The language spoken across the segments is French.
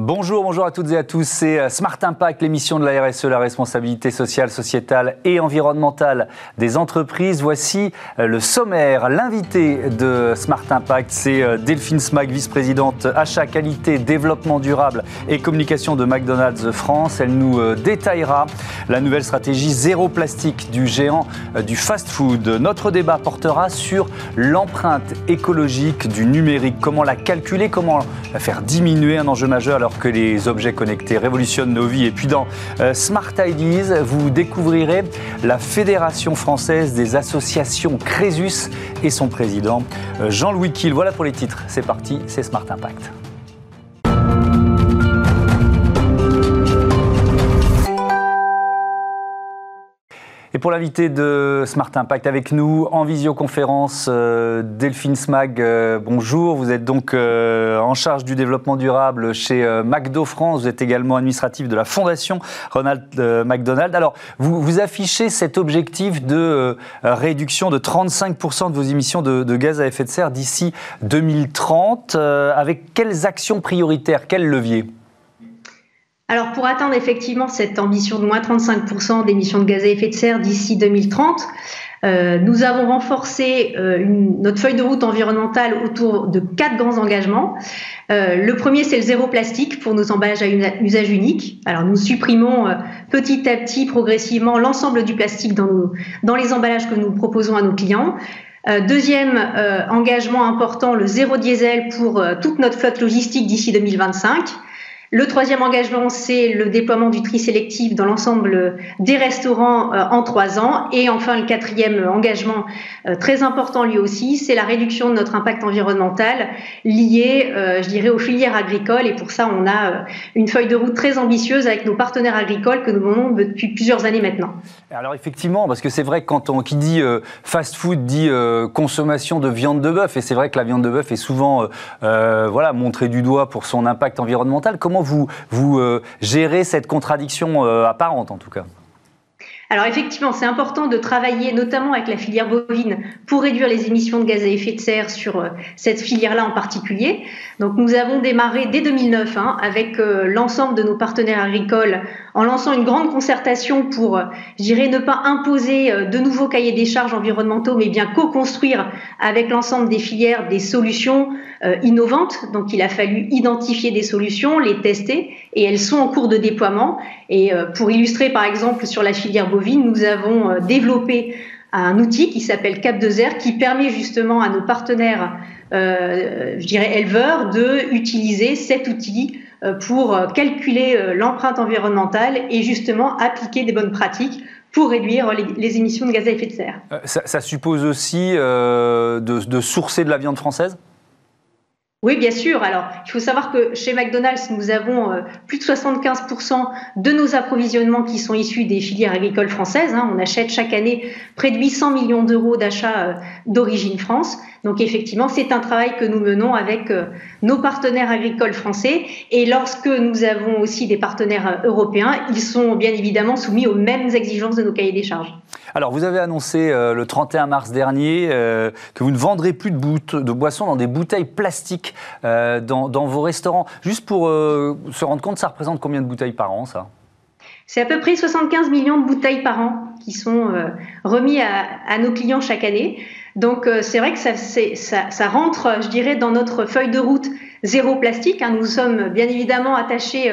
Bonjour, bonjour à toutes et à tous. C'est euh, Smart Impact, l'émission de la RSE, la responsabilité sociale, sociétale et environnementale des entreprises. Voici euh, le sommaire. L'invité de Smart Impact, c'est euh, Delphine Smag, vice-présidente achat, qualité, développement durable et communication de McDonald's France. Elle nous détaillera la nouvelle stratégie zéro plastique du géant du fast-food. Notre débat portera sur l'empreinte écologique du numérique. Comment la calculer, comment la faire diminuer, un enjeu majeur que les objets connectés révolutionnent nos vies. Et puis dans euh, Smart Ideas, vous découvrirez la Fédération française des associations Crésus et son président euh, Jean-Louis Kiel. Voilà pour les titres. C'est parti, c'est Smart Impact. Et pour l'invité de Smart Impact avec nous en visioconférence, euh, Delphine Smag, euh, bonjour. Vous êtes donc euh, en charge du développement durable chez McDo France. Vous êtes également administratif de la fondation Ronald McDonald. Alors, vous, affichez cet objectif de réduction de 35% de vos émissions de, gaz à effet de serre d'ici 2030. avec quelles actions prioritaires, quels leviers? Alors pour atteindre effectivement cette ambition de moins 35% d'émissions de gaz à effet de serre d'ici 2030, euh, nous avons renforcé euh, notre feuille de route environnementale autour de quatre grands engagements. Euh, le premier, c'est le zéro plastique pour nos emballages à usage unique. Alors nous supprimons petit à petit, progressivement, l'ensemble du plastique dans, nos, dans les emballages que nous proposons à nos clients. deuxième engagement important, le zéro diesel pour toute notre flotte logistique d'ici 2025. Le troisième engagement, c'est le déploiement du tri sélectif dans l'ensemble des restaurants euh, en trois ans. Et enfin, le quatrième engagement, euh, très important lui aussi, c'est la réduction de notre impact environnemental lié, euh, je dirais, aux filières agricoles. Et pour ça, on a une feuille de route très ambitieuse avec nos partenaires agricoles que nous menons depuis plusieurs années maintenant. Alors effectivement, parce que c'est vrai quand on dit fast-food dit consommation de viande de bœuf, et c'est vrai que la viande de bœuf est souvent voilà montrée du doigt pour son impact environnemental. Vous, euh, gérez cette contradiction euh, apparente en tout cas? Alors effectivement, c'est important de travailler notamment avec la filière bovine pour réduire les émissions de gaz à effet de serre sur euh, cette filière-là en particulier. Donc nous avons démarré dès 2009 hein, avec l'ensemble de nos partenaires agricoles en lançant une grande concertation pour, je dirais, ne pas imposer de nouveaux cahiers des charges environnementaux, mais bien co-construire avec l'ensemble des filières des solutions euh, innovantes. Donc il a fallu identifier des solutions, les tester, et elles sont en cours de déploiement. Et euh, pour illustrer par exemple sur la filière bovine, nous avons euh, développé un outil qui s'appelle Cap 2 r qui permet justement à nos partenaires, je dirais éleveurs, de utiliser cet outil pour calculer l'empreinte environnementale et justement appliquer des bonnes pratiques pour réduire les, émissions de gaz à effet de serre. Ça, suppose aussi de sourcer de la viande française? Oui, bien sûr. Alors, il faut savoir que chez McDonald's, nous avons euh, plus de 75% de nos approvisionnements qui sont issus des filières agricoles françaises. Hein. On achète chaque année près de 800 millions d'euros d'achats euh, d'origine France. Donc, effectivement, c'est un travail que nous menons avec euh, nos partenaires agricoles français. Et lorsque nous avons aussi des partenaires européens, ils sont bien évidemment soumis aux mêmes exigences de nos cahiers des charges. Alors, vous avez annoncé le 31 mars dernier que vous ne vendrez plus de, de boissons dans des bouteilles plastiques euh, dans, vos restaurants. Juste pour euh, se rendre compte, ça représente combien de bouteilles par an, ça? C'est à peu près 75 millions de bouteilles par an qui sont euh, remis à, nos clients chaque année. Donc c'est vrai que ça, ça, ça, rentre, je dirais, dans notre feuille de route zéro plastique. Hein. Nous sommes bien évidemment attachés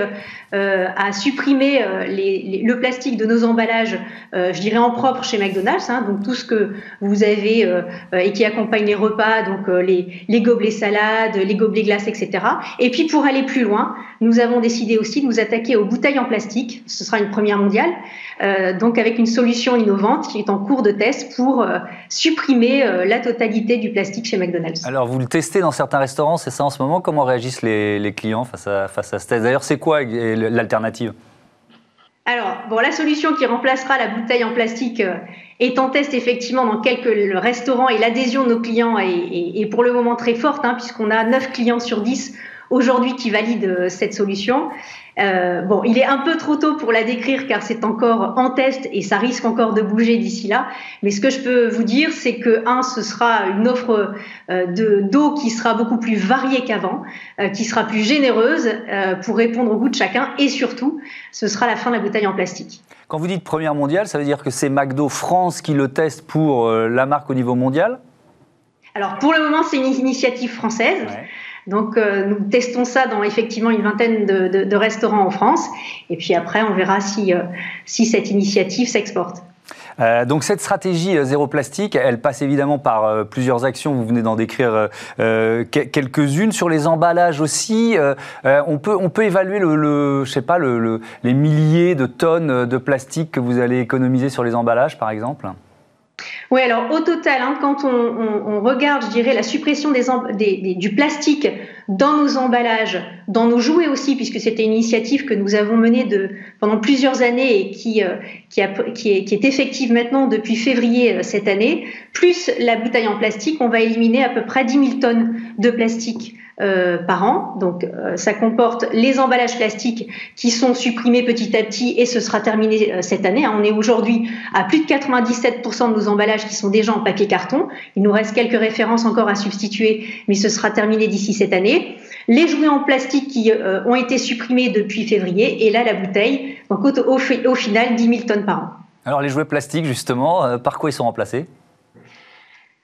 euh, à supprimer euh, le plastique de nos emballages, euh, je dirais en propre chez McDonald's, hein, donc tout ce que vous avez et qui accompagne les repas, donc les, gobelets salades, les gobelets glaces, etc. Et puis pour aller plus loin, nous avons décidé aussi de nous attaquer aux bouteilles en plastique. Ce sera une première mondiale, donc avec une solution innovante qui est en cours de test pour supprimer la totalité du plastique chez McDonald's. Alors vous le testez dans certains restaurants, c'est ça en ce moment? Réagissent les, clients face à, face à ce test D'ailleurs, c'est quoi l'alternative? Alors, bon, la solution qui remplacera la bouteille en plastique euh, est en test effectivement dans quelques restaurants et l'adhésion de nos clients est, pour le moment très forte, hein, puisqu'on a 9 clients sur 10 aujourd'hui qui valident euh, cette solution. Euh, bon, il est un peu trop tôt pour la décrire car c'est encore en test et ça risque encore de bouger d'ici là. Mais ce que je peux vous dire, c'est que un, ce sera une offre euh, de d'eau qui sera beaucoup plus variée qu'avant, euh, qui sera plus généreuse pour répondre au goût de chacun et surtout, ce sera la fin de la bouteille en plastique. Quand vous dites première mondiale, ça veut dire que c'est McDo France qui le teste pour la marque au niveau mondial? Alors pour le moment, c'est une initiative française. Donc, euh, nous testons ça dans effectivement une vingtaine de, restaurants en France. Et puis après, on verra si, euh, si cette initiative s'exporte. Euh, donc cette stratégie zéro plastique, elle passe évidemment par plusieurs actions. Vous venez d'en décrire quelques-unes sur les emballages aussi. on peut on peut évaluer le, je sais pas le, les milliers de tonnes de plastique que vous allez économiser sur les emballages, par exemple. Oui, alors au total, hein, quand on, regarde, je dirais, la suppression du plastique dans nos emballages, dans nos jouets aussi, puisque c'était une initiative que nous avons menée pendant plusieurs années et qui, euh, qui, est, effective maintenant depuis février euh, cette année, plus la bouteille en plastique, on va éliminer à peu près 10 000 tonnes de plastique euh, par an. Donc euh, ça comporte les emballages plastiques qui sont supprimés petit à petit et ce sera terminé euh, cette année. Hein. On est aujourd'hui à plus de 97% de nos emballages qui sont déjà en papier carton. Il nous reste quelques références encore à substituer, mais ce sera terminé d'ici cette année. Les jouets en plastique qui ont été supprimés depuis février et là la bouteille. Donc au, au final 10 000 tonnes par an. Alors les jouets plastiques justement, par quoi ils sont remplacés?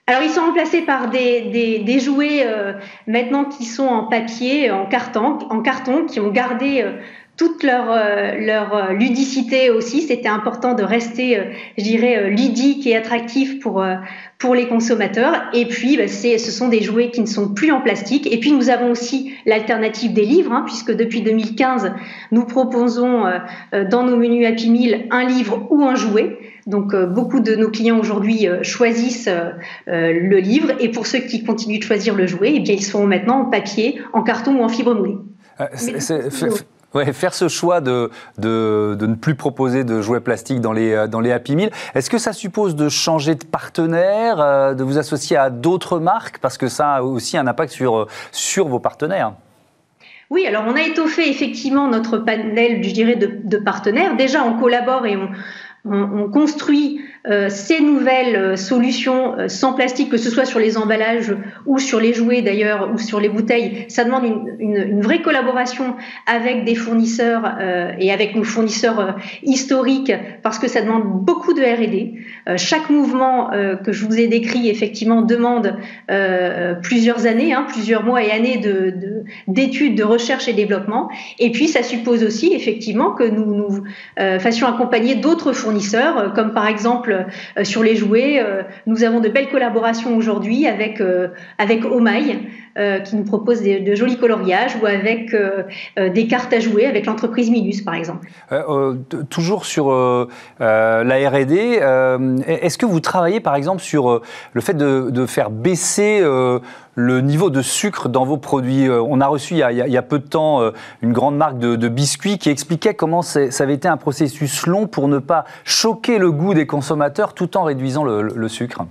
Alors ils sont remplacés par des, des, jouets euh, maintenant qui sont en papier, en carton, en carton qui ont gardé euh, toute leur, euh, leur ludicité aussi. C'était important de rester, je dirais, ludique et attractif pour, pour les consommateurs. Et puis, bah, ce sont des jouets qui ne sont plus en plastique. Et puis, nous avons aussi l'alternative des livres, hein, puisque depuis 2015, nous proposons dans nos menus Happy Meal un livre ou un jouet. Donc euh, beaucoup de nos clients aujourd'hui euh, choisissent euh, le livre et pour ceux qui continuent de choisir le jouet, eh bien ils sont maintenant en papier, en carton ou en fibre moulée. faire ce choix de, de, de, ne plus proposer de jouets plastiques dans les, dans les Happy Meal, est-ce que ça suppose de changer de partenaire, de vous associer à d'autres marques? Parce que ça a aussi un impact sur, sur vos partenaires. Oui, alors on a étoffé effectivement notre panel, je dirais, de, de partenaires. Déjà, on collabore et on, on, construit euh, ces nouvelles euh, solutions euh, sans plastique, que ce soit sur les emballages ou sur les jouets d'ailleurs ou sur les bouteilles, ça demande une, vraie collaboration avec des fournisseurs et avec nos fournisseurs historiques parce que ça demande beaucoup de R&D. chaque mouvement que je vous ai décrit effectivement demande plusieurs années, hein, plusieurs mois et années de, d'études, de, recherche et développement. Et puis ça suppose aussi effectivement que nous nous fassions accompagner d'autres fournisseurs, comme par exemple euh, sur les jouets. Euh, nous avons de belles collaborations aujourd'hui avec, euh, avec Omaï, qui nous propose de jolis coloriages, ou avec des cartes à jouer avec l'entreprise Minus, par exemple. toujours sur la R&D, est-ce que vous travaillez, par exemple, sur le fait de, faire baisser le niveau de sucre dans vos produits? Euh, on a reçu il y a, peu de temps euh, une grande marque de, biscuits qui expliquait comment ça avait été un processus long pour ne pas choquer le goût des consommateurs tout en réduisant le sucre.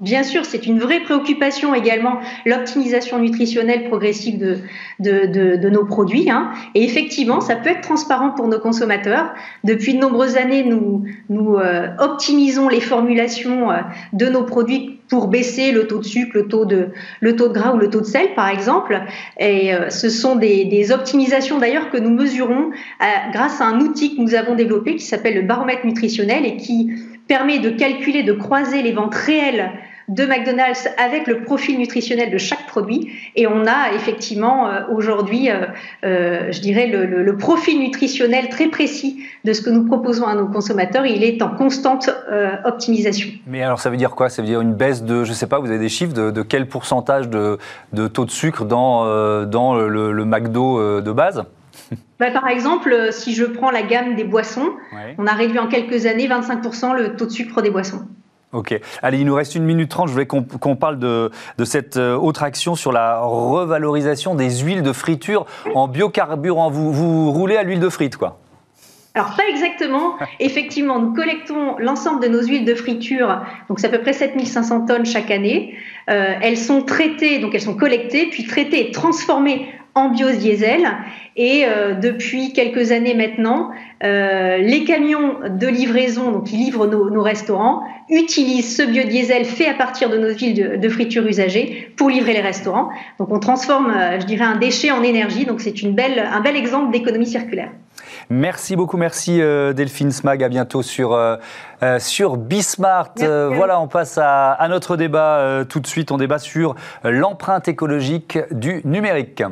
Bien sûr, c'est une vraie préoccupation également, l'optimisation nutritionnelle progressive de, de, de, nos produits. Hein. Et effectivement, ça peut être transparent pour nos consommateurs. Depuis de nombreuses années, nous, nous euh, optimisons les formulations euh, de nos produits pour baisser le taux de sucre, le taux de, le taux de gras ou le taux de sel, par exemple. Et euh, ce sont des, des optimisations d'ailleurs que nous mesurons grâce à un outil que nous avons développé qui s'appelle le baromètre nutritionnel et qui permet de calculer, de croiser les ventes réelles de McDonald's avec le profil nutritionnel de chaque produit. Et on a effectivement euh, aujourd'hui, euh, euh, je dirais, le, profil nutritionnel très précis de ce que nous proposons à nos consommateurs. il est en constante optimisation. Mais alors ça veut dire quoi? Ça veut dire une baisse de, je ne sais pas, vous avez des chiffres de, quel pourcentage de, taux de sucre dans, dans le, McDo de base? Bah, par exemple, si je prends la gamme des boissons, on a réduit en quelques années 25% le taux de sucre des boissons. Ok. Allez, il nous reste une minute trente. Je voulais qu'on parle de, cette euh, autre action sur la revalorisation des huiles de friture en biocarburant. Vous, vous roulez à l'huile de frite, quoi alors pas exactement. Effectivement, nous collectons l'ensemble de nos huiles de friture, donc c'est à peu près 7500 tonnes chaque année. Euh, elles sont traitées, donc elles sont collectées, puis traitées et transformées en biodiesel. Et euh, depuis quelques années maintenant, euh, les camions de livraison, donc qui livrent nos, restaurants, utilisent ce biodiesel fait à partir de nos huiles de, de, friture usagées pour livrer les restaurants. Donc on transforme, je dirais, un déchet en énergie. Donc c'est une belle, un bel exemple d'économie circulaire. Merci beaucoup, merci euh, Delphine Smag. À bientôt sur, euh, euh, sur Bismart. voilà, on passe à, à notre débat tout de suite. On débat sur l'empreinte écologique du numérique.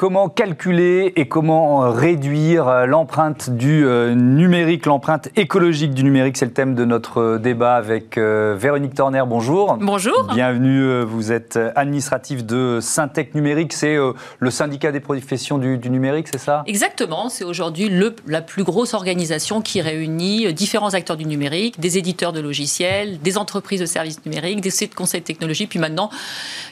Comment calculer et comment euh, réduire euh, l'empreinte du euh, numérique, l'empreinte écologique du numérique? C'est le thème de notre débat avec Véronique Torner. Bonjour. Bonjour. Bienvenue. Vous êtes administratif de Syntec Numérique. C'est le syndicat des professions du, du numérique, c'est ça? Exactement. C'est aujourd'hui la plus grosse organisation qui réunit différents acteurs du numérique, des éditeurs de logiciels, des entreprises de services numériques, des sites de conseil de technologie, puis maintenant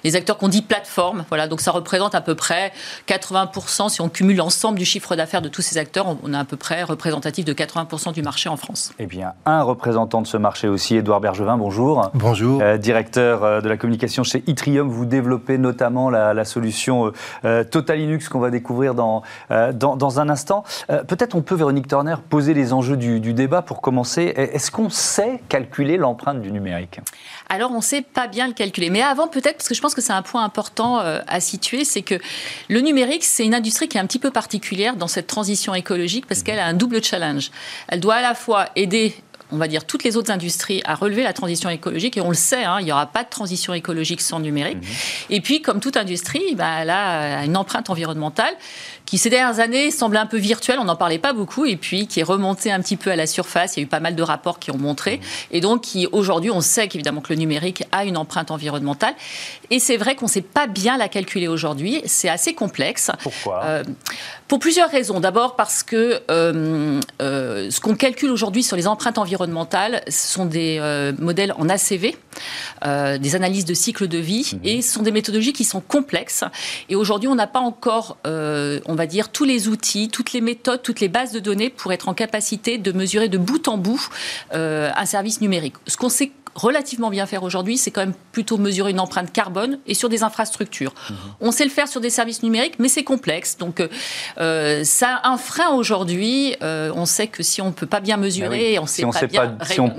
les acteurs qu'on dit plateforme. Voilà. Donc ça représente à peu près 80%, si on cumule l'ensemble du chiffre d'affaires de tous ces acteurs, on est à peu près représentatif de 80% du marché en France. Eh bien, un représentant de ce marché aussi, Édouard Bergevin, bonjour. Bonjour. Euh, directeur euh, de la communication chez Itrium, vous développez notamment la, solution euh, Total Linux qu'on va découvrir dans, dans, un instant. Peut-être on peut, Véronique Turner, poser les enjeux du, du débat pour commencer. Est-ce qu'on sait calculer l'empreinte du numérique? Alors, on ne sait pas bien le calculer. Mais avant, peut-être, parce que je pense que c'est un point important à situer, c'est que le numérique c'est une industrie qui est un petit peu particulière dans cette transition écologique parce qu'elle a un double challenge. Elle doit à la fois aider on va dire, toutes les autres industries à relever la transition écologique. Et on le sait, hein, il n'y aura pas de transition écologique sans numérique. Mhm. Et puis, comme toute industrie, bah, elle a une empreinte environnementale qui ces dernières années semble un peu virtuel, on n'en parlait pas beaucoup, et puis qui est remonté un petit peu à la surface. Il y a eu pas mal de rapports qui ont montré, et donc qui aujourd'hui, on sait qu'évidemment que le numérique a une empreinte environnementale, et c'est vrai qu'on ne sait pas bien la calculer aujourd'hui. C'est assez complexe. Pourquoi? Euh, Pour plusieurs raisons. D'abord parce que euh, euh, ce qu'on calcule aujourd'hui sur les empreintes environnementales, ce sont des modèles en ACV, des analyses de cycle de vie, mhm. et ce sont des méthodologies qui sont complexes. Et aujourd'hui, on n'a pas encore, on va dire, tous les outils, toutes les méthodes, toutes les bases de données pour être en capacité de mesurer de bout en bout euh, un service numérique. Ce qu'on sait relativement bien faire aujourd'hui, c'est quand même plutôt mesurer une empreinte carbone et sur des infrastructures. Mhm. On sait le faire sur des services numériques, mais c'est complexe. Donc, euh, ça a un frein aujourd'hui. Euh, on sait que si on ne peut pas bien mesurer, on ne sait pas bien... si, on,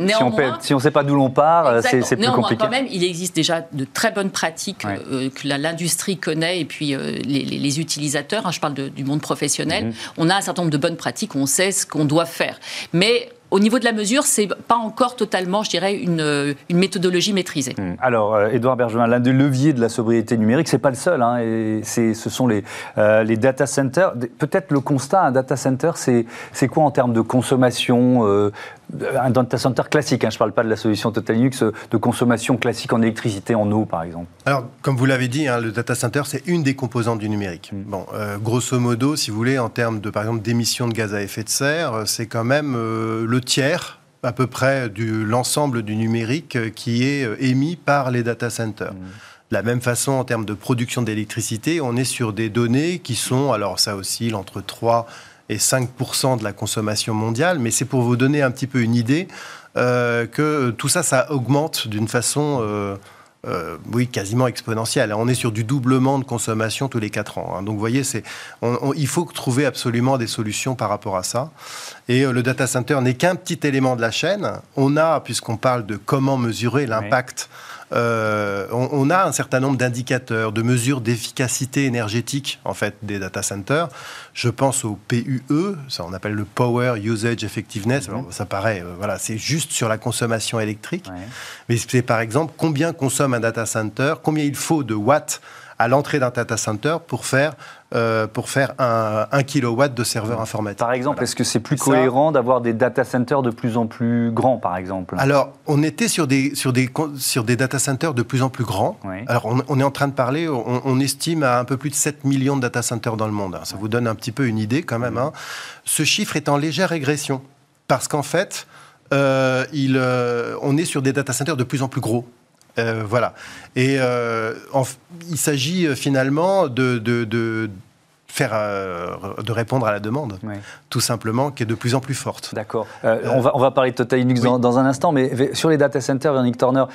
si on sait pas d'où l'on part, c'est plus néanmoins, compliqué. quand même, il existe déjà de très bonnes pratiques euh, que l'industrie connaît et puis les, utilisateurs, hein, je parle du monde professionnel, mhm. on a un certain nombre de bonnes pratiques, on sait ce qu'on doit faire. Mais au niveau de la mesure, c'est pas encore totalement, je dirais, une, méthodologie maîtrisée. Hmm. Alors, euh, Édouard Bergevin, l'un des leviers de la sobriété numérique, c'est pas le seul. Hein, ce sont les, euh, les data centers. Peut-être le constat, un data center, c'est quoi en termes de consommation euh, un data center classique, hein, je ne parle pas de la solution Total Linux, de consommation classique en électricité, en eau par exemple Alors, comme vous l'avez dit, hein, le data center, c'est une des composantes du numérique. Hmm. Bon, grosso modo, si vous voulez, en termes de, par exemple, d'émissions de gaz à effet de serre, c'est quand même le tiers à peu près de l'ensemble du numérique euh, qui est euh, émis par les data centers. Mmh. De la même façon, en termes de production d'électricité, on est sur des données qui sont, alors ça oscille entre 3 et 5% de la consommation mondiale, mais c'est pour vous donner un petit peu une idée euh, que tout ça, ça augmente d'une façon... Euh, oui, quasiment exponentielle. On est sur du doublement de consommation tous les 4 ans. Hein. Donc, vous voyez, il faut trouver absolument des solutions par rapport à ça. Et euh, le data center n'est qu'un petit élément de la chaîne. On a, puisqu'on parle de comment mesurer l'impact euh, on, a un certain nombre d'indicateurs, de mesures d'efficacité énergétique en fait des data centers. Je pense au PUE, ça on appelle le Power Usage Effectiveness. Mhm. ça paraît, euh, voilà, c'est juste sur la consommation électrique, mais c'est par exemple combien consomme un data center, combien il faut de watts à l'entrée d'un data center pour faire, euh, pour faire un, un, kilowatt de serveur informatique. Par exemple, est-ce que c'est plus cohérent d'avoir des data centers de plus en plus grands, par exemple? Alors, on était sur des, sur des, sur des data centers de plus en plus grands. Alors, on, est en train de parler, on, estime à un peu plus de 7 millions de data centers dans le monde. Ça vous donne un petit peu une idée quand même. Hein. Ce chiffre est en légère régression parce qu'en fait, euh, il, euh, on est sur des data centers de plus en plus gros. Euh, voilà. Et euh, il s'agit euh, finalement de, faire, de répondre à la demande, tout simplement, qui est de plus en plus forte. D'accord. on, va, on va parler de Total Linux dans, un instant, mais sur les data centers, Véronique Turner,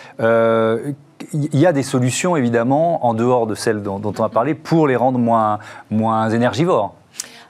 il y a des solutions, évidemment, en dehors de celles dont, on a parlé, pour les rendre moins, moins énergivores.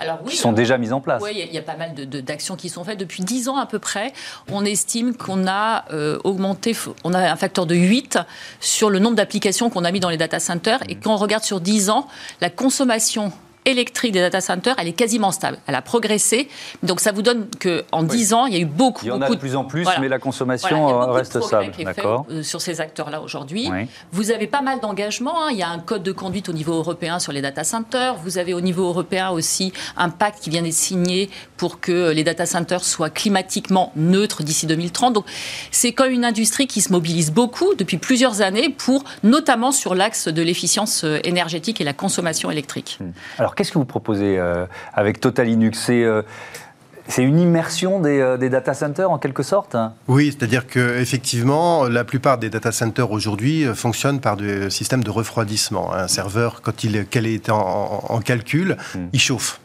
Alors, oui, qui sont déjà mises en place. Oui, il y, a pas mal d'actions qui sont faites. Depuis 10 ans à peu près, on estime qu'on a euh, augmenté, on a un facteur de 8 sur le nombre d'applications qu'on a mis dans les data centers. Et quand on regarde sur 10 ans, la consommation électrique des data centers, elle est quasiment stable. Elle a progressé. Donc ça vous donne qu'en 10 ans, il y a eu beaucoup. Il y en a de plus en plus, mais la consommation euh, reste stable. D'accord. Euh, sur ces acteurs-là aujourd'hui. Vous avez pas mal d'engagements. Hein. Il y a un code de conduite au niveau européen sur les data centers. Vous avez au niveau européen aussi un pacte qui vient d'être signé pour que les data centers soient climatiquement neutres d'ici 2030. Donc c'est comme une industrie qui se mobilise beaucoup depuis plusieurs années pour, notamment sur l'axe de l'efficience euh, énergétique et la consommation électrique. Alors qu'est-ce que vous proposez euh, avec Total Linux euh, c'est une immersion euh, des, data centers en quelque sorte hein? Oui, c'est-à-dire qu'effectivement, la plupart des data centers aujourd'hui fonctionnent par des systèmes de refroidissement. Un serveur, quand il est en, calcul, hmm. il chauffe.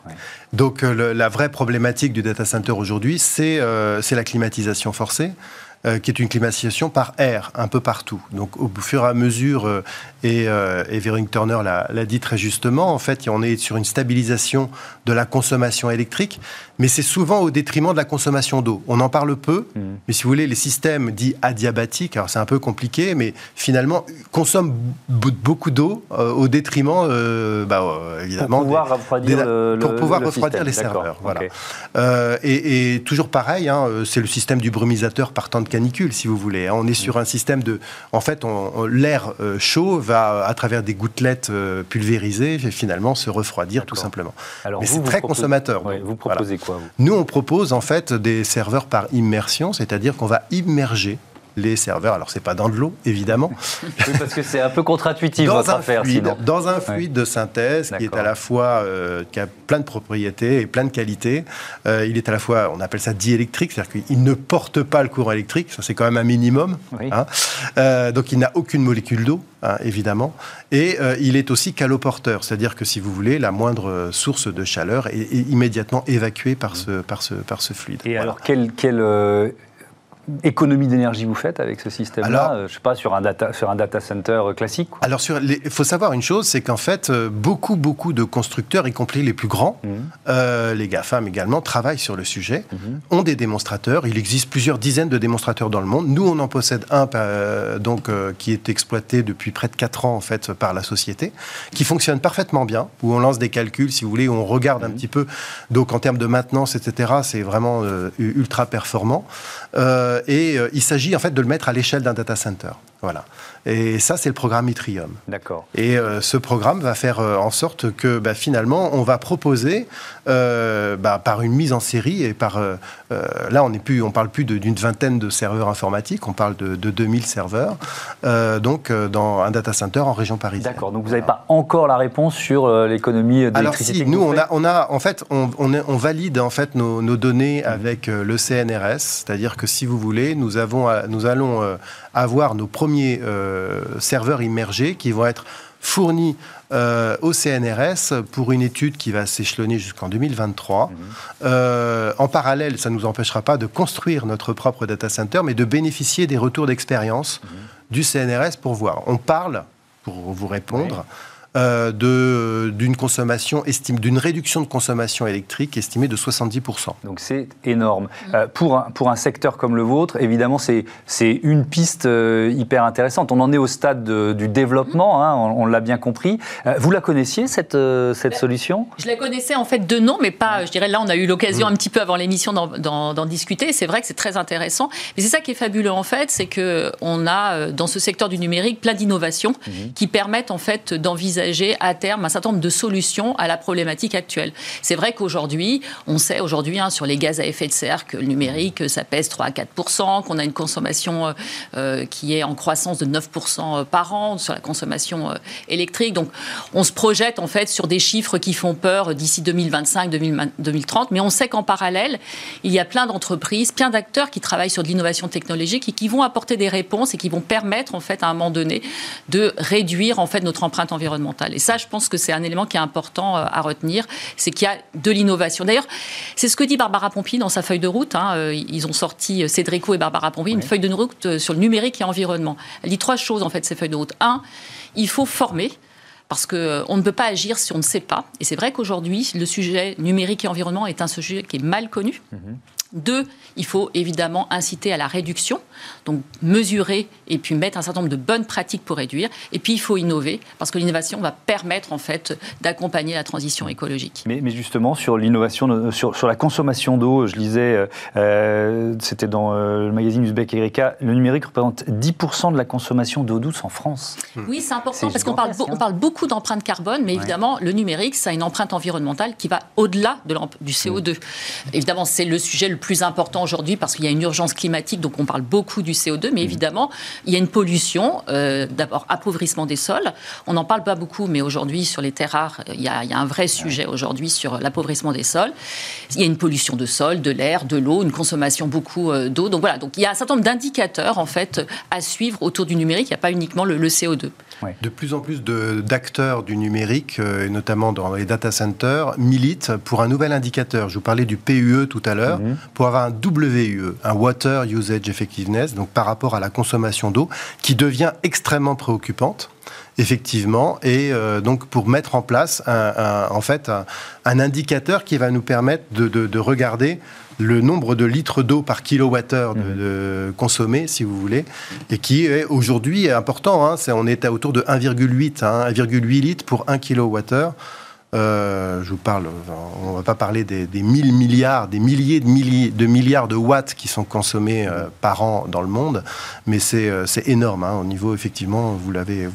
Donc la vraie problématique du data center aujourd'hui, c'est la climatisation forcée. Euh, qui est une climatisation par air, un peu partout. Donc au fur et à mesure, euh, et, euh, et Véronique Turner l'a dit très justement, en fait, on est sur une stabilisation de la consommation électrique, mais c'est souvent au détriment de la consommation d'eau. On en parle peu, mmh. mais si vous voulez, les systèmes dits adiabatiques, alors c'est un peu compliqué, mais finalement consomment beaucoup d'eau au détriment, bah, évidemment, pour pouvoir refroidir, pour pouvoir refroidir les serveurs. Voilà. Et, toujours pareil, hein, c'est le système du brumisateur partant de canicule, si vous voulez. Hein. On est sur un système de... En fait, l'air euh, chaud va, à travers des gouttelettes euh, pulvérisées, finalement se refroidir tout simplement. Alors Mais c'est très consommateur. vous proposez quoi Nous, on propose en fait des serveurs par immersion, c'est-à-dire qu'on va immerger les serveurs. Alors, c'est pas dans de l'eau, évidemment. parce que c'est un peu contre-intuitif votre affaire, sinon. Dans un fluide de synthèse qui est à la fois, euh, qui a plein de propriétés et plein de qualités. Euh, il est à la fois, on appelle ça diélectrique, c'est-à-dire qu'il ne porte pas le courant électrique, ça c'est quand même un minimum. Hein. Euh, donc, il n'a aucune molécule d'eau, hein, évidemment. Et il est aussi caloporteur, c'est-à-dire que si vous voulez, la moindre source de chaleur est, immédiatement évacuée par ce, par ce, par ce fluide. Et alors, quel, quel économie d'énergie vous faites avec ce système-là euh, Je ne sais pas, sur un data, sur un data center euh, classique Alors, il faut savoir une chose, c'est qu'en fait, euh, beaucoup, beaucoup de constructeurs, y compris les plus grands, mhm. les GAFAM également, travaillent sur le sujet, mhm. ont des démonstrateurs. Il existe plusieurs dizaines de démonstrateurs dans le monde. Nous, on en possède un donc, qui est exploité depuis près de 4 ans, en fait, par la société, qui fonctionne parfaitement bien, où on lance des calculs, si vous voulez, où on regarde un mhm. petit peu. Donc, en termes de maintenance, etc., c'est vraiment ultra performant. Euh, et euh, il s'agit en fait de le mettre à l'échelle d'un data center. Voilà. Et ça, c'est le programme Itrium. D'accord. Et euh, ce programme va faire euh, en sorte que bah, finalement, on va proposer euh, bah, par une mise en série et par là, on ne parle plus d'une vingtaine de serveurs informatiques, on parle de, 2000 serveurs. donc, dans un data center en région parisienne. D'accord. Donc, vous n'avez pas encore la réponse sur l'économie d'électricité. Alors, si, nous, on a, on a, en fait, on, on, valide en fait nos, nos données avec le CNRS, c'est-à-dire que si vous voulez, nous avons, nous allons avoir nos premiers euh, serveurs immergés qui vont être fournis euh, au CNRS pour une étude qui va s'échelonner jusqu'en 2023. Mhm. Euh, en parallèle, ça ne nous empêchera pas de construire notre propre data center, mais de bénéficier des retours d'expérience mhm. du CNRS pour voir. On parle, pour vous répondre, euh, d'une consommation estime, d'une réduction de consommation électrique estimée de 70%. Donc c'est énorme. Euh, pour, un, pour un secteur comme le vôtre, évidemment, c'est une piste euh, hyper intéressante. On en est au stade du développement, hein, on, l'a bien compris. vous la connaissiez, cette, cette solution? Je la connaissais en fait de nom, mais pas, je dirais, là, on a eu l'occasion mm. un petit peu avant l'émission d'en discuter. C'est vrai que c'est très intéressant. Mais c'est ça qui est fabuleux, en fait, c'est qu'on a, dans ce secteur du numérique, plein d'innovations mm-hmm. qui permettent, en fait, d'envisager à terme un certain nombre de solutions à la problématique actuelle. C'est vrai qu'aujourd'hui, on sait aujourd'hui hein, sur les gaz à effet de serre que le numérique, ça pèse 3 à 4% qu'on a une consommation euh, euh, qui est en croissance de 9% euh, par an sur la consommation électrique. Donc, on se projette en fait sur des chiffres qui font peur d'ici 2025, 2030. Mais on sait qu'en parallèle, il y a plein d'entreprises, plein d'acteurs qui travaillent sur de l'innovation technologique et qui vont apporter des réponses et qui vont permettre en fait à un moment donné de réduire en fait notre empreinte environnementale. Et ça, je pense que c'est un élément qui est important à retenir, c'est qu'il y a de l'innovation. D'ailleurs, c'est ce que dit Barbara Pompi dans sa feuille de route. Hein. Ils ont sorti, Cédrico et Barbara Pompi, une feuille de route sur le numérique et environnement. Elle dit trois choses, en fait, ces feuilles de route. Un, il faut former parce qu'on euh, ne peut pas agir si on ne sait pas. Et c'est vrai qu'aujourd'hui, le sujet numérique et environnement est un sujet qui est mal connu. Mhm. Deux, il faut évidemment inciter à la réduction, donc mesurer et puis mettre un certain nombre de bonnes pratiques pour réduire. Et puis il faut innover, parce que l'innovation va permettre en fait d'accompagner la transition écologique. Mais, justement, sur l'innovation, euh, sur, sur, la consommation d'eau, je lisais, euh, euh, c'était dans le magazine Uzbek Erika, le numérique représente 10% de la consommation d'eau douce en France. Oui, c'est important, parce qu'on parle, on parle beaucoup d'empreinte carbone, mais évidemment, le numérique, ça a une empreinte environnementale qui va au-delà de du CO2. Évidemment, c'est le sujet le plus important aujourd'hui parce qu'il y a une urgence climatique, donc on parle beaucoup du CO2, mais mmh. évidemment, il y a une pollution, euh, d'abord appauvrissement des sols. On n'en parle pas beaucoup, mais aujourd'hui, sur les terres rares, il y a, un vrai sujet aujourd'hui sur l'appauvrissement des sols. Il y a une pollution de sol, de l'air, de l'eau, une consommation beaucoup euh, d'eau. Donc voilà, donc il y a un certain nombre d'indicateurs en fait à suivre autour du numérique. Il n'y a pas uniquement le, CO2. De plus en plus d'acteurs du numérique, euh, et notamment dans les data centers, militent pour un nouvel indicateur. Je vous parlais du PUE tout à l'heure. Mmh pour avoir un WUE, un Water Usage Effectiveness, donc par rapport à la consommation d'eau, qui devient extrêmement préoccupante effectivement, et euh, donc pour mettre en place un, en fait un, indicateur qui va nous permettre de, regarder le nombre de litres d'eau par kilowattheure de, mmh. de consommé, si vous voulez, et qui est aujourd'hui important. Hein, on est à autour de 1,8 hein, 1,8 litres pour 1 kilowattheure. Euh, je vous parle, on ne va pas parler des, des 1000 milliards, des milliers de, milliers de milliards de watts qui sont consommés euh, par an dans le monde, mais c'est euh, énorme hein, au niveau, effectivement, vous l'avez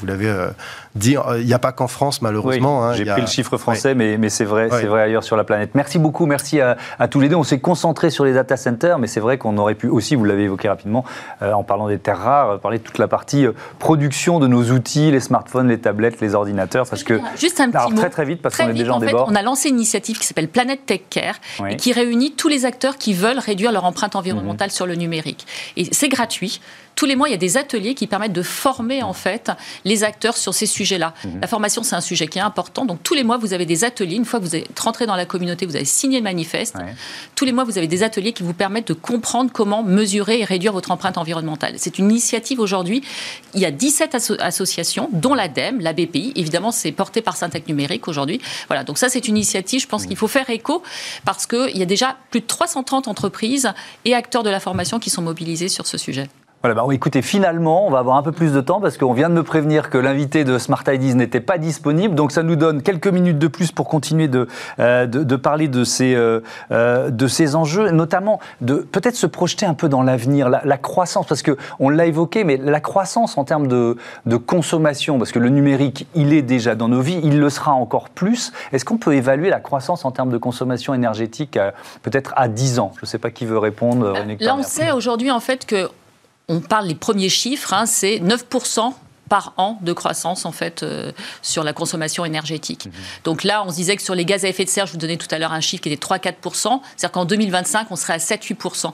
dit, il n'y a pas qu'en France, malheureusement. Hein, J'ai pris le chiffre français, mais, mais c'est vrai, c'est vrai ailleurs sur la planète. Merci beaucoup, merci à, tous les deux. On s'est concentré sur les data centers, mais c'est vrai qu'on aurait pu aussi, vous l'avez évoqué rapidement, en parlant des terres rares, parler de toute la partie production de nos outils, les smartphones, les tablettes, les ordinateurs, parce que... Juste un petit alors, Très très vite, parce que en, fait, on a lancé une initiative qui s'appelle Planète Tech Care et qui réunit tous les acteurs qui veulent réduire leur empreinte environnementale sur le numérique. Et c'est gratuit tous les mois, il y a des ateliers qui permettent de former en fait les acteurs sur ces sujets-là. Mhm. La formation, c'est un sujet qui est important. Donc tous les mois, vous avez des ateliers. Une fois que vous êtes rentré dans la communauté, vous avez signé le manifeste. Tous les mois, vous avez des ateliers qui vous permettent de comprendre comment mesurer et réduire votre empreinte environnementale. C'est une initiative aujourd'hui. Il y a 17 associations, dont l'ADEME, la BPI. Évidemment, c'est porté par Syntec Numérique aujourd'hui. Voilà. Donc ça, c'est une initiative. Je pense qu'il faut faire écho parce qu'il y a déjà plus de 330 entreprises et acteurs de la formation qui sont mobilisés sur ce sujet. Voilà, bah, écoutez, finalement, on va avoir un peu plus de temps parce qu'on vient de me prévenir que l'invité de Smart Ideas n'était pas disponible. Donc, ça nous donne quelques minutes de plus pour continuer de, euh, de, parler de ces, euh, euh, de ces enjeux, notamment de peut-être se projeter un peu dans l'avenir, la, croissance, parce qu'on l'a évoqué, mais la croissance en termes de, de consommation, parce que le numérique, il est déjà dans nos vies, il le sera encore plus. Est-ce qu'on peut évaluer la croissance en termes de consommation énergétique peut-être à 10 ans? Je ne sais pas qui veut répondre. Là, on sait aujourd'hui en fait que on parle les premiers chiffres, hein, c'est 9% par an de croissance en fait euh, sur la consommation énergétique. Mhm. Donc là, on se disait que sur les gaz à effet de serre, je vous donnais tout à l'heure un chiffre qui était 3-4%, c'est-à-dire qu'en 2025, on serait à 7-8%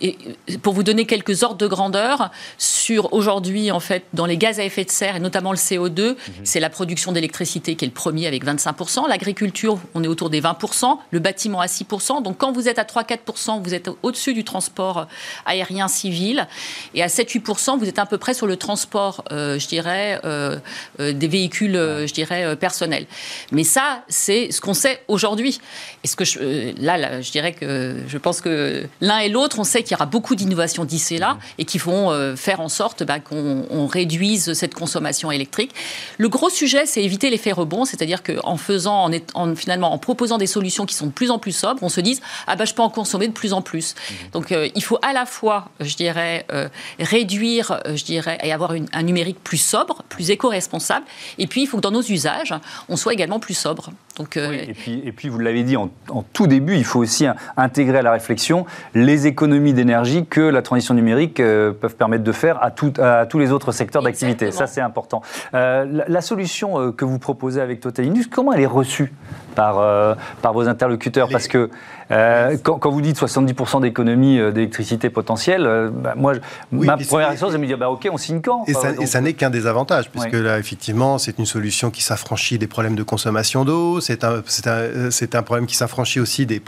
et pour vous donner quelques ordres de grandeur, sur aujourd'hui, en fait, dans les gaz à effet de serre, et notamment le CO2, mhm. c'est la production d'électricité qui est le premier avec 25%. L'agriculture, on est autour des 20%. Le bâtiment à 6%. Donc quand vous êtes à 3-4%, vous êtes au-dessus du transport aérien civil. Et à 7-8%, vous êtes à peu près sur le transport, euh, je dirais, euh, euh, des véhicules, je dirais, personnels. Mais ça, c'est ce qu'on sait aujourd'hui. Et ce que je, là, là, je dirais que je pense que l'un et l'autre, on sait qu'il y aura beaucoup d'innovations d'ici et là mmh. et qui vont euh, faire en sorte bah, qu'on réduise cette consommation électrique. Le gros sujet, c'est éviter l'effet rebond, c'est-à-dire qu'en faisant, en, finalement, en proposant des solutions qui sont de plus en plus sobres, on se dise ah bah je peux en consommer de plus en plus. Mmh. Donc euh, il faut à la fois, je dirais, euh, réduire, je dirais, et avoir un numérique plus sobre, plus éco-responsable, et puis il faut que dans nos usages, on soit également plus sobre. Donc, et, puis, et puis vous l'avez dit en, en, tout début, il faut aussi intégrer à la réflexion les économies d'énergie que la transition numérique peuvent permettre de faire à, à tous les autres secteurs d'activité. Ça, c'est important. la, la, solution que vous proposez avec Total Linux, comment elle est reçue par, par vos interlocuteurs? Parce que euh, quand, vous dites 70% d'économie euh, d'électricité potentielle, euh, bah, moi, ma première réaction, c'est de me dire, bah, OK, on signe quand Et ça, n'est qu'un des avantages, puisque là, effectivement, c'est une solution qui s'affranchit des problèmes de consommation d'eau, c'est un, un, un, problème qui s'affranchit aussi des...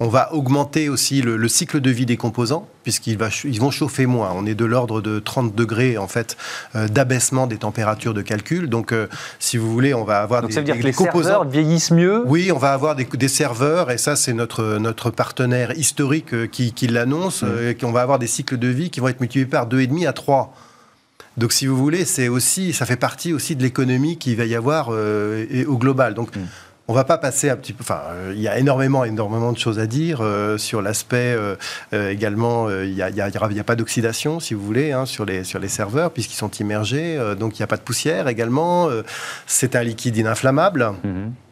On va augmenter aussi le, cycle de vie des composants, puisqu'ils vont chauffer moins. On est de l'ordre de 30 degrés, en fait, euh, d'abaissement des températures de calcul. Donc, euh, si vous voulez, on va avoir Donc, ça veut dire que les serveurs vieillissent mieux? Oui, on va avoir des, serveurs, et ça, c'est notre, notre partenaire historique euh, qui, l'annonce, mmh. qu'on va avoir des cycles de vie qui vont être multipliés par 2,5 à 3. Donc, si vous voulez, c'est aussi, ça fait partie aussi de l'économie qu'il va y avoir au global. Donc, mmh on va pas passer un petit peu. Enfin, euh, il y a énormément, énormément de choses à dire euh, sur l'aspect euh, également. Il n'y a, y a, a, pas d'oxydation, si vous voulez, hein, sur les sur les serveurs puisqu'ils sont immergés. donc il n'y a pas de poussière également. c'est un liquide ininflammable. Mm-hmm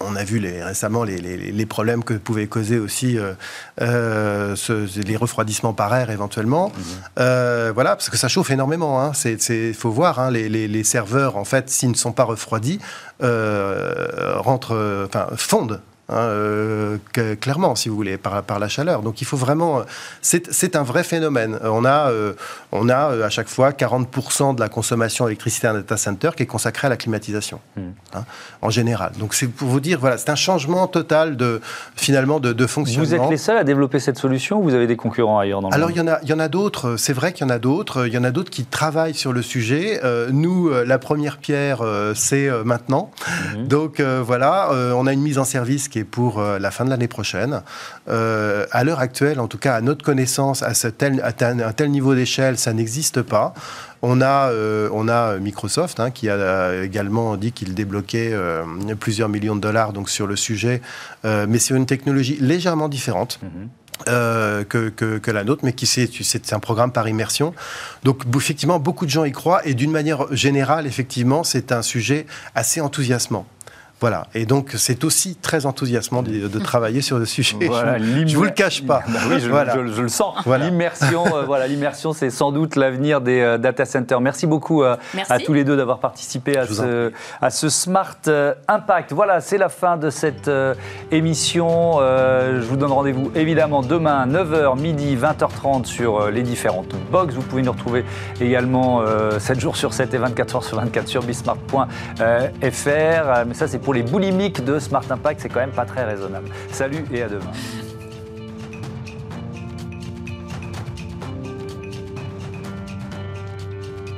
on a vu les, récemment les, problèmes que pouvaient causer aussi euh, euh, les refroidissements par air éventuellement. Mhm. Euh, voilà, parce que ça chauffe énormément. Il hein. faut voir, hein, les, serveurs, en fait, s'ils ne sont pas refroidis, rentrent, enfin, fondent Hein, euh, clairement, si vous voulez, par, par, la chaleur. Donc il faut vraiment. C'est un vrai phénomène. On a, euh, on a euh, à chaque fois 40% de la consommation d'électricité d'un data center qui est consacrée à la climatisation, hmm. hein, en général. Donc c'est pour vous dire, voilà, c'est un changement total de, finalement, de, de, fonctionnement. Vous êtes les seuls à développer cette solution ou vous avez des concurrents ailleurs dans le Alors il y en a, il y en a d'autres. C'est vrai qu'il y en a d'autres. Il y en a d'autres qui travaillent sur le sujet. nous, la première pierre, c'est maintenant. Hmm. Donc voilà, on a une mise en service qui est pour euh, la fin de l'année prochaine. Euh, à l'heure actuelle, en tout cas à notre connaissance, à, ce tel, un tel niveau d'échelle, ça n'existe pas. On a, euh, on a Microsoft hein, qui a également dit qu'il débloquait plusieurs millions de dollars donc sur le sujet, mais sur une technologie légèrement différente. Mhm. que, que, la nôtre, mais qui c'est un programme par immersion. Donc effectivement, beaucoup de gens y croient et d'une manière générale, effectivement, c'est un sujet assez enthousiasmant. Voilà. Et donc, c'est aussi très enthousiasmant de, travailler sur le sujet. Voilà, je, vous le cache pas. Bah oui, je, je, le sens. L'immersion, euh, voilà, l'immersion, c'est sans doute l'avenir des euh, data centers. Merci beaucoup euh, à tous les deux d'avoir participé à ce, à ce, Smart Impact. Voilà, c'est la fin de cette émission. je vous donne rendez-vous évidemment demain 9h, midi, 20h30 sur les différentes box. Vous pouvez nous retrouver également 7 jours sur 7 et 24 heures sur 24 sur bismart.fr. Mais ça, c'est pour les boulimiques de Smart Impact, c'est quand même pas très raisonnable. Salut et à demain.